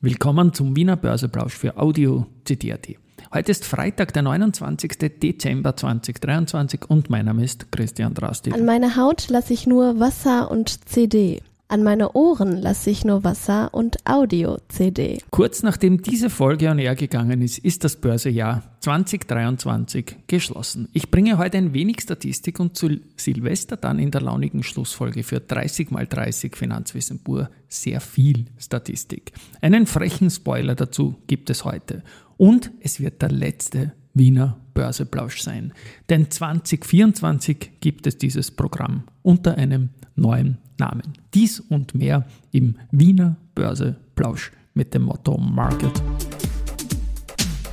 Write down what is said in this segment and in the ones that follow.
Willkommen zum Wiener Börseplausch für Audio CD.at. Heute ist Freitag, der 29. Dezember 2023 und mein Name ist Christian Drastil. An meine Haut lasse ich nur Wasser und CD. An meine Ohren lasse ich nur Wasser und Audio-CD. Kurz nachdem diese Folge on air gegangen ist, ist das Börsejahr 2023 geschlossen. Ich bringe heute ein wenig Statistik und zu Silvester dann in der launigen Schlussfolge für 30 mal 30 Finanzwissen pur sehr viel Statistik. Einen frechen Spoiler dazu gibt es heute. Und es wird der letzte Wiener Börseplausch sein. Denn 2024 gibt es dieses Programm unter einem neuen Namen. Dies und mehr im Wiener Börseplausch mit dem Motto Market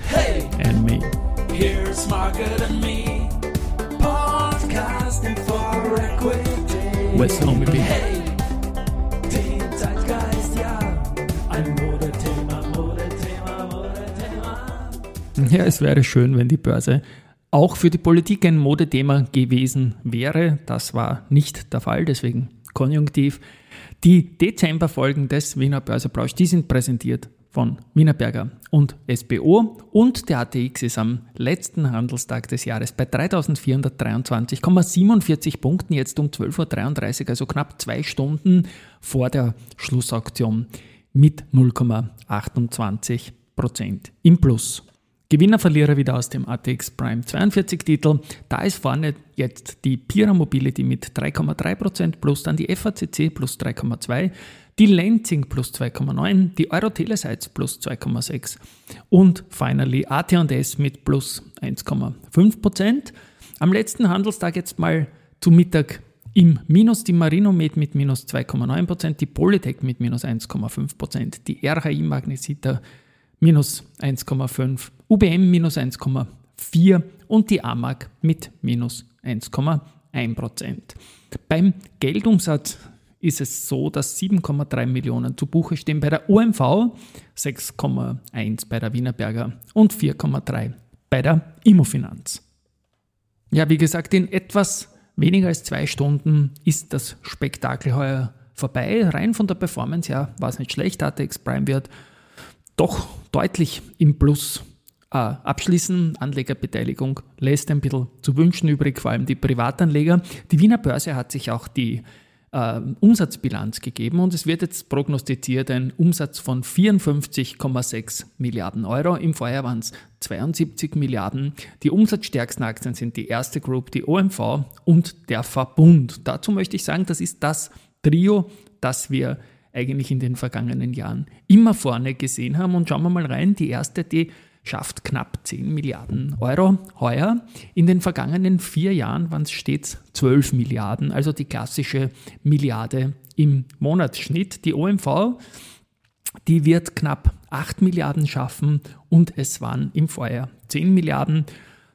Hey, and Me. here's Market and Me. Podcasting for Equity. With Homie B. Hey, den Zeitgeist, ja. Ein Modethema, Modethema, Modethema. Ja, es wäre schön, wenn die Börse auch für die Politik ein Modethema gewesen wäre. Das war nicht der Fall, deswegen Konjunktiv. Die Dezemberfolgen des Wiener Börseplausch, die sind präsentiert von Wienerberger und SBO und der ATX ist am letzten Handelstag des Jahres bei 3423,47 Punkten, jetzt um 12.33 Uhr, also knapp zwei Stunden vor der Schlussauktion mit 0,28 Prozent im Plus. Gewinner, Verlierer wieder aus dem ATX Prime 42 Titel. Da ist vorne jetzt die Pira Mobility mit 3,3% plus, dann die FACC plus 3,2%, die Lenzing plus 2,9%, die Euro Telesites plus 2,6% und finally AT&S mit plus 1,5%. Am letzten Handelstag jetzt mal zu Mittag im Minus die Marinomed mit minus 2,9%, die Polytech mit minus 1,5%, die RHI Magnesita minus 1,5%, UBM minus 1,4% und die AMAG mit minus 1,1%. Beim Geldumsatz ist es so, dass 7,3 Millionen zu Buche stehen bei der OMV, 6,1 bei der Wienerberger und 4,3 bei der Immofinanz. Ja, wie gesagt, in etwas weniger als zwei Stunden ist das Spektakel heuer vorbei. Rein von der Performance her war es nicht schlecht. ATX Prime wird doch deutlich im Plus äh, abschließen. Anlegerbeteiligung lässt ein bisschen zu wünschen übrig, vor allem die Privatanleger. Die Wiener Börse hat sich auch die äh, Umsatzbilanz gegeben und es wird jetzt prognostiziert ein Umsatz von 54,6 Milliarden Euro. Im Vorjahr waren es 72 Milliarden. Die umsatzstärksten Aktien sind die erste Group, die OMV und der Verbund. Dazu möchte ich sagen, das ist das Trio, das wir eigentlich in den vergangenen Jahren immer vorne gesehen haben. Und schauen wir mal rein, die erste, die schafft knapp 10 Milliarden Euro heuer. In den vergangenen vier Jahren waren es stets 12 Milliarden, also die klassische Milliarde im Monatsschnitt. Die OMV, die wird knapp 8 Milliarden schaffen und es waren im Vorjahr 10 Milliarden.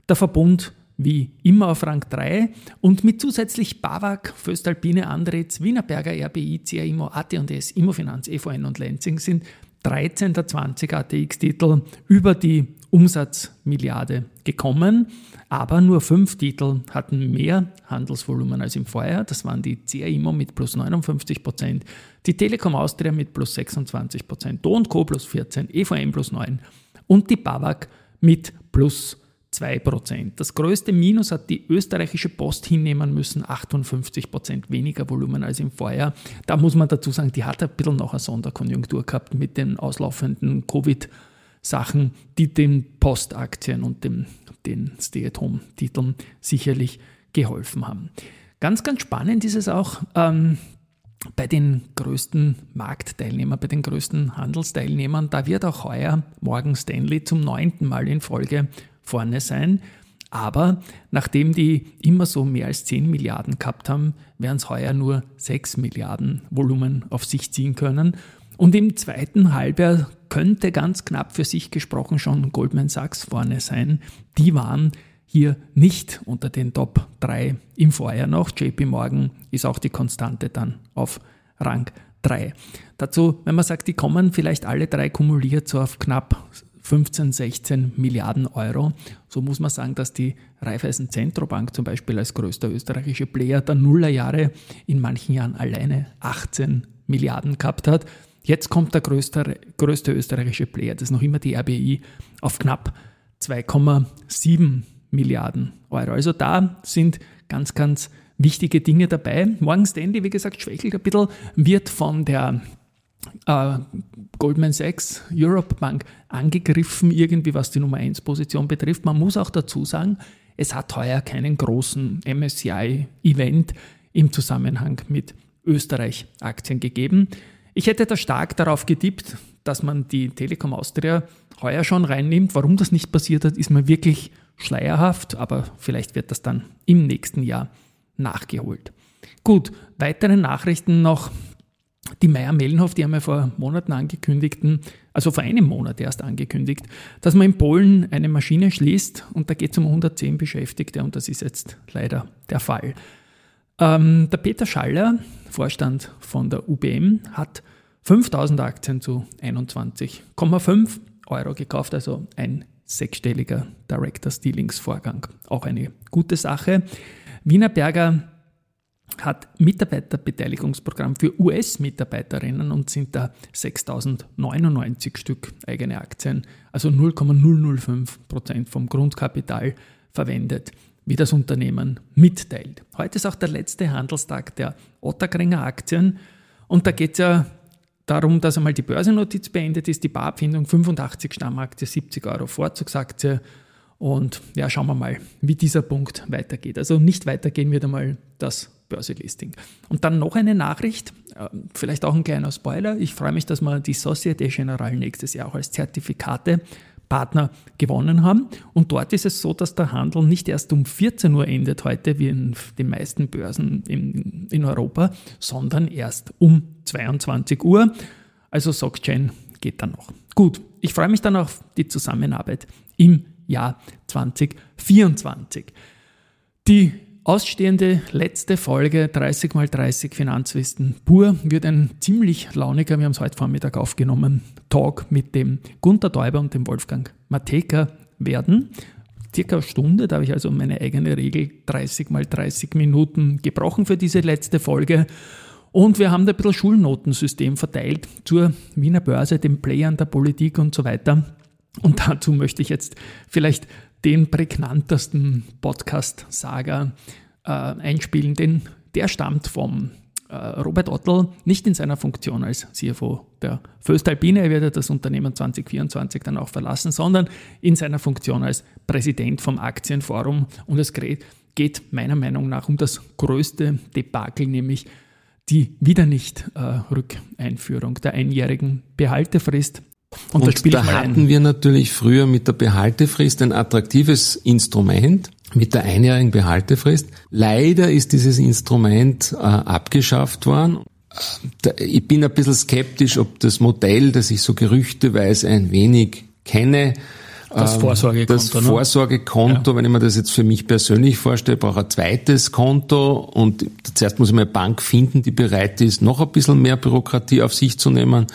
Der Verbund wie immer auf Rang 3 und mit zusätzlich BAWAG, Föstalpine, Andritz, Wienerberger, RBI, CAIMO, AT&S, Immofinanz, EVN und Lenzing sind 13 der 20 ATX-Titel über die Umsatzmilliarde gekommen, aber nur fünf Titel hatten mehr Handelsvolumen als im Vorjahr. Das waren die CAIMO mit plus 59 Prozent, die Telekom Austria mit plus 26 Prozent, Do Co plus 14, EVM plus 9 und die BAWAG mit plus 2%. Das größte Minus hat die österreichische Post hinnehmen müssen, 58% weniger Volumen als im Vorjahr. Da muss man dazu sagen, die hat ein bisschen noch eine Sonderkonjunktur gehabt mit den auslaufenden Covid-Sachen, die den Postaktien und dem, den Stay-at-Home-Titeln sicherlich geholfen haben. Ganz, ganz spannend ist es auch, ähm, bei den größten Marktteilnehmern, bei den größten Handelsteilnehmern, da wird auch heuer Morgan Stanley zum neunten Mal in Folge vorne sein. Aber nachdem die immer so mehr als 10 Milliarden gehabt haben, werden es heuer nur 6 Milliarden Volumen auf sich ziehen können. Und im zweiten Halbjahr könnte ganz knapp für sich gesprochen schon Goldman Sachs vorne sein. Die waren hier nicht unter den Top 3 im Vorjahr noch. JP Morgan ist auch die Konstante dann auf Rang 3. Dazu, wenn man sagt, die kommen vielleicht alle drei kumuliert so auf knapp 15, 16 Milliarden Euro. So muss man sagen, dass die Raiffeisen Zentrobank zum Beispiel als größter österreichischer Player der Nullerjahre in manchen Jahren alleine 18 Milliarden gehabt hat. Jetzt kommt der größte, größte österreichische Player, das ist noch immer die RBI, auf knapp 2,7 Milliarden Euro. Also da sind ganz, ganz wichtige Dinge dabei. Morgan Stanley, wie gesagt, schwächelt ein bisschen, wird von der äh, Goldman Sachs Europe Bank angegriffen, irgendwie was die Nummer 1 Position betrifft. Man muss auch dazu sagen, es hat heuer keinen großen MSCI-Event im Zusammenhang mit Österreich-Aktien gegeben. Ich hätte da stark darauf getippt, dass man die Telekom Austria heuer schon reinnimmt. Warum das nicht passiert hat, ist mir wirklich schleierhaft, aber vielleicht wird das dann im nächsten Jahr nachgeholt. Gut, weitere Nachrichten noch. Die Meier-Mellenhof, die haben ja vor Monaten angekündigt, also vor einem Monat erst angekündigt, dass man in Polen eine Maschine schließt und da geht es um 110 Beschäftigte und das ist jetzt leider der Fall. Ähm, der Peter Schaller, Vorstand von der UBM, hat 5000 Aktien zu 21,5 Euro gekauft, also ein sechsstelliger Director Dealings Vorgang. Auch eine gute Sache. Wienerberger hat Mitarbeiterbeteiligungsprogramm für US-Mitarbeiterinnen und sind da 6099 Stück eigene Aktien, also 0,005 Prozent vom Grundkapital verwendet, wie das Unternehmen mitteilt. Heute ist auch der letzte Handelstag der Otterkringer Aktien und da geht es ja darum, dass einmal die Börsennotiz beendet ist, die Barabfindung 85 Stammaktie, 70 Euro Vorzugsaktie und ja, schauen wir mal, wie dieser Punkt weitergeht. Also nicht weitergehen wird einmal das Börselisting. Und dann noch eine Nachricht, äh, vielleicht auch ein kleiner Spoiler. Ich freue mich, dass wir die Societe Generale nächstes Jahr auch als Zertifikatepartner gewonnen haben. Und dort ist es so, dass der Handel nicht erst um 14 Uhr endet heute, wie in den meisten Börsen in, in Europa, sondern erst um 22 Uhr. Also SocGen geht dann noch. Gut, ich freue mich dann auf die Zusammenarbeit im Jahr 2024. Die ausstehende letzte Folge 30 x 30 Finanzwissen pur wird ein ziemlich launiger, wir haben es heute Vormittag aufgenommen, Talk mit dem Gunter Däuber und dem Wolfgang Mateka werden. Circa eine Stunde, da habe ich also meine eigene Regel 30 x 30 Minuten gebrochen für diese letzte Folge. Und wir haben da ein bisschen Schulnotensystem verteilt zur Wiener Börse, den Playern der Politik und so weiter. Und dazu möchte ich jetzt vielleicht den prägnantesten Podcast-Saga äh, einspielen, denn der stammt vom äh, Robert Ottl, nicht in seiner Funktion als CFO der Föstalpine, er wird das Unternehmen 2024 dann auch verlassen, sondern in seiner Funktion als Präsident vom Aktienforum. Und es geht meiner Meinung nach um das größte Debakel, nämlich die wieder nicht äh, Rückeinführung der einjährigen Behaltefrist und, und da, hatten wir natürlich früher mit der Behaltefrist ein attraktives Instrument mit der einjährigen Behaltefrist. Leider ist dieses Instrument äh, abgeschafft worden. Ich bin ein bisschen skeptisch, ob das Modell, das ich so gerüchteweise ein wenig kenne, das ähm, Vorsorgekonto. Das ne? Vorsorgekonto, ja. wenn ich mir das jetzt für mich persönlich vorstelle, brauche ein zweites Konto und zuerst muss ich eine Bank finden, die bereit ist, noch ein bisschen mehr Bürokratie auf sich zu nehmen.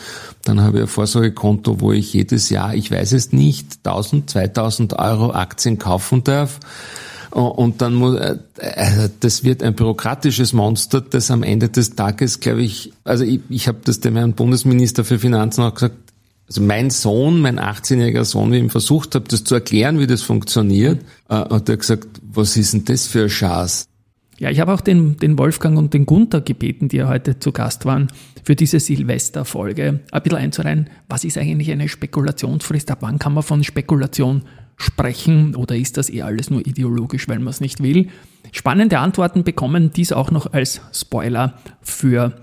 Dann habe ich ein Vorsorgekonto, wo ich jedes Jahr, ich weiß es nicht, 1000, 2000 Euro Aktien kaufen darf. Und dann muss, äh, äh, das wird ein bürokratisches Monster, das am Ende des Tages, glaube ich, also ich, ich habe das dem Herrn Bundesminister für Finanzen auch gesagt, also mein Sohn, mein 18-jähriger Sohn, wie ich ihm versucht habe, das zu erklären, wie das funktioniert, äh, hat er gesagt, was ist denn das für ein Schatz? Ja, ich habe auch den, den Wolfgang und den Gunther gebeten, die ja heute zu Gast waren, für diese Silvesterfolge ein bisschen einzureihen, was ist eigentlich eine Spekulationsfrist, ab wann kann man von Spekulation sprechen oder ist das eher alles nur ideologisch, weil man es nicht will? Spannende Antworten bekommen, dies auch noch als Spoiler für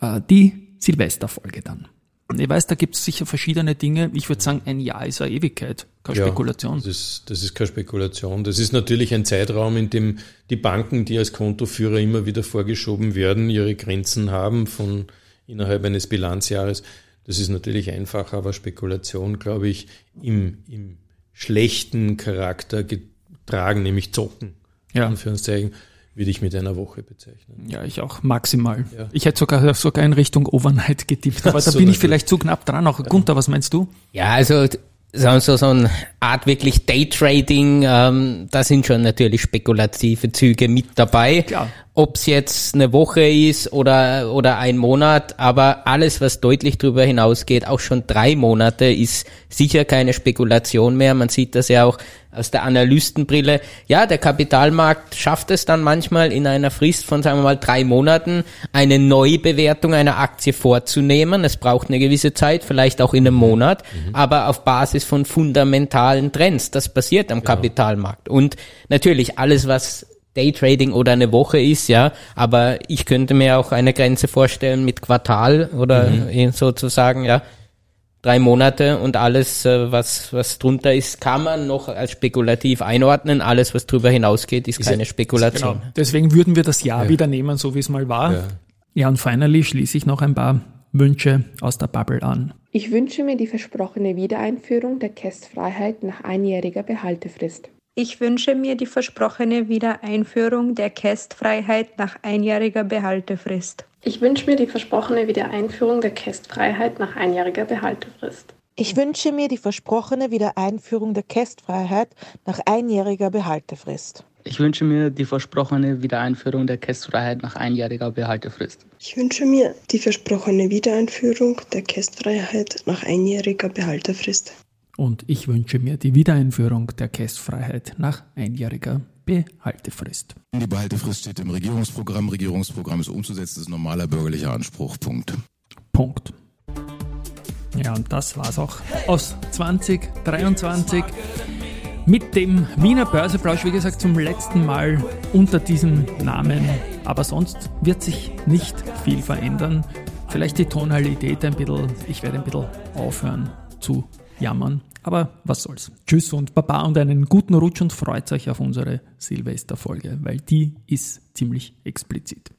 äh, die Silvesterfolge dann. Ich weiß, da gibt es sicher verschiedene Dinge. Ich würde sagen, ein Jahr ist eine Ewigkeit, keine ja, Spekulation. Das ist, das ist keine Spekulation. Das ist natürlich ein Zeitraum, in dem die Banken, die als Kontoführer immer wieder vorgeschoben werden, ihre Grenzen haben von innerhalb eines Bilanzjahres. Das ist natürlich einfacher, aber Spekulation, glaube ich, im, im schlechten Charakter getragen, nämlich Zocken. Ja. Anführungszeichen würde ich mit einer Woche bezeichnen. Ja, ich auch maximal. Ja. Ich hätte sogar, sogar in Richtung Overnight getippt, aber da bin ich vielleicht zu knapp dran. Auch ja. Gunther, was meinst du? Ja, also so, so eine Art wirklich Daytrading, ähm, da sind schon natürlich spekulative Züge mit dabei. Klar. Ob es jetzt eine Woche ist oder, oder ein Monat, aber alles, was deutlich darüber hinausgeht, auch schon drei Monate, ist sicher keine Spekulation mehr. Man sieht das ja auch aus der Analystenbrille. Ja, der Kapitalmarkt schafft es dann manchmal in einer Frist von, sagen wir mal, drei Monaten eine Neubewertung einer Aktie vorzunehmen. Es braucht eine gewisse Zeit, vielleicht auch in einem Monat, mhm. aber auf Basis von fundamentalen Trends. Das passiert am genau. Kapitalmarkt. Und natürlich alles, was Daytrading oder eine Woche ist, ja, aber ich könnte mir auch eine Grenze vorstellen mit Quartal oder mhm. sozusagen, ja, drei Monate und alles, äh, was, was drunter ist, kann man noch als spekulativ einordnen. Alles, was drüber hinausgeht, ist, ist keine Spekulation. Genau. Deswegen würden wir das Jahr ja. wieder nehmen, so wie es mal war. Ja. ja, und finally schließe ich noch ein paar Wünsche aus der Bubble an. Ich wünsche mir die versprochene Wiedereinführung der Kästfreiheit nach einjähriger Behaltefrist. Ich wünsche mir die versprochene Wiedereinführung der Kästfreiheit nach einjähriger Behaltefrist. Ich wünsche mir die versprochene Wiedereinführung der Kästfreiheit nach einjähriger Behaltefrist. Ich wünsche mir die versprochene Wiedereinführung der Kästfreiheit nach einjähriger Behaltefrist. Ich wünsche mir die versprochene Wiedereinführung der Kästfreiheit nach einjähriger Behaltefrist. Ich wünsche mir die versprochene Wiedereinführung der Kästfreiheit nach einjähriger Behaltefrist. Und ich wünsche mir die Wiedereinführung der Kästfreiheit nach einjähriger Behaltefrist. Die Behaltefrist steht im Regierungsprogramm. Regierungsprogramm ist umzusetzen, das ist ein normaler bürgerlicher Anspruch. Punkt. Punkt. Ja, und das war's auch aus 2023 mit dem Wiener Börseplausch, wie gesagt, zum letzten Mal unter diesem Namen. Aber sonst wird sich nicht viel verändern. Vielleicht die Tonalität ein bisschen, ich werde ein bisschen aufhören zu jammern. Aber was soll's. Tschüss und Baba und einen guten Rutsch und freut euch auf unsere Silvesterfolge, weil die ist ziemlich explizit.